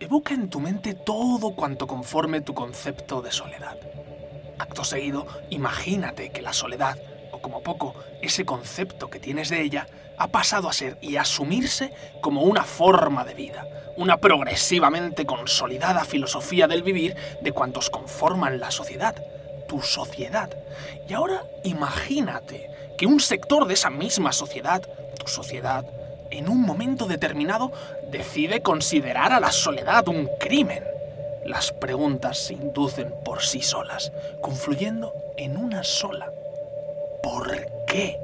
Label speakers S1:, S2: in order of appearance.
S1: Evoca en tu mente todo cuanto conforme tu concepto de soledad. Acto seguido, imagínate que la soledad, o como poco, ese concepto que tienes de ella, ha pasado a ser y asumirse como una forma de vida, una progresivamente consolidada filosofía del vivir de cuantos conforman la sociedad, tu sociedad. Y ahora imagínate que un sector de esa misma sociedad, tu sociedad, en un momento determinado decide considerar a la soledad un crimen. Las preguntas se inducen por sí solas, confluyendo en una sola. ¿Por qué?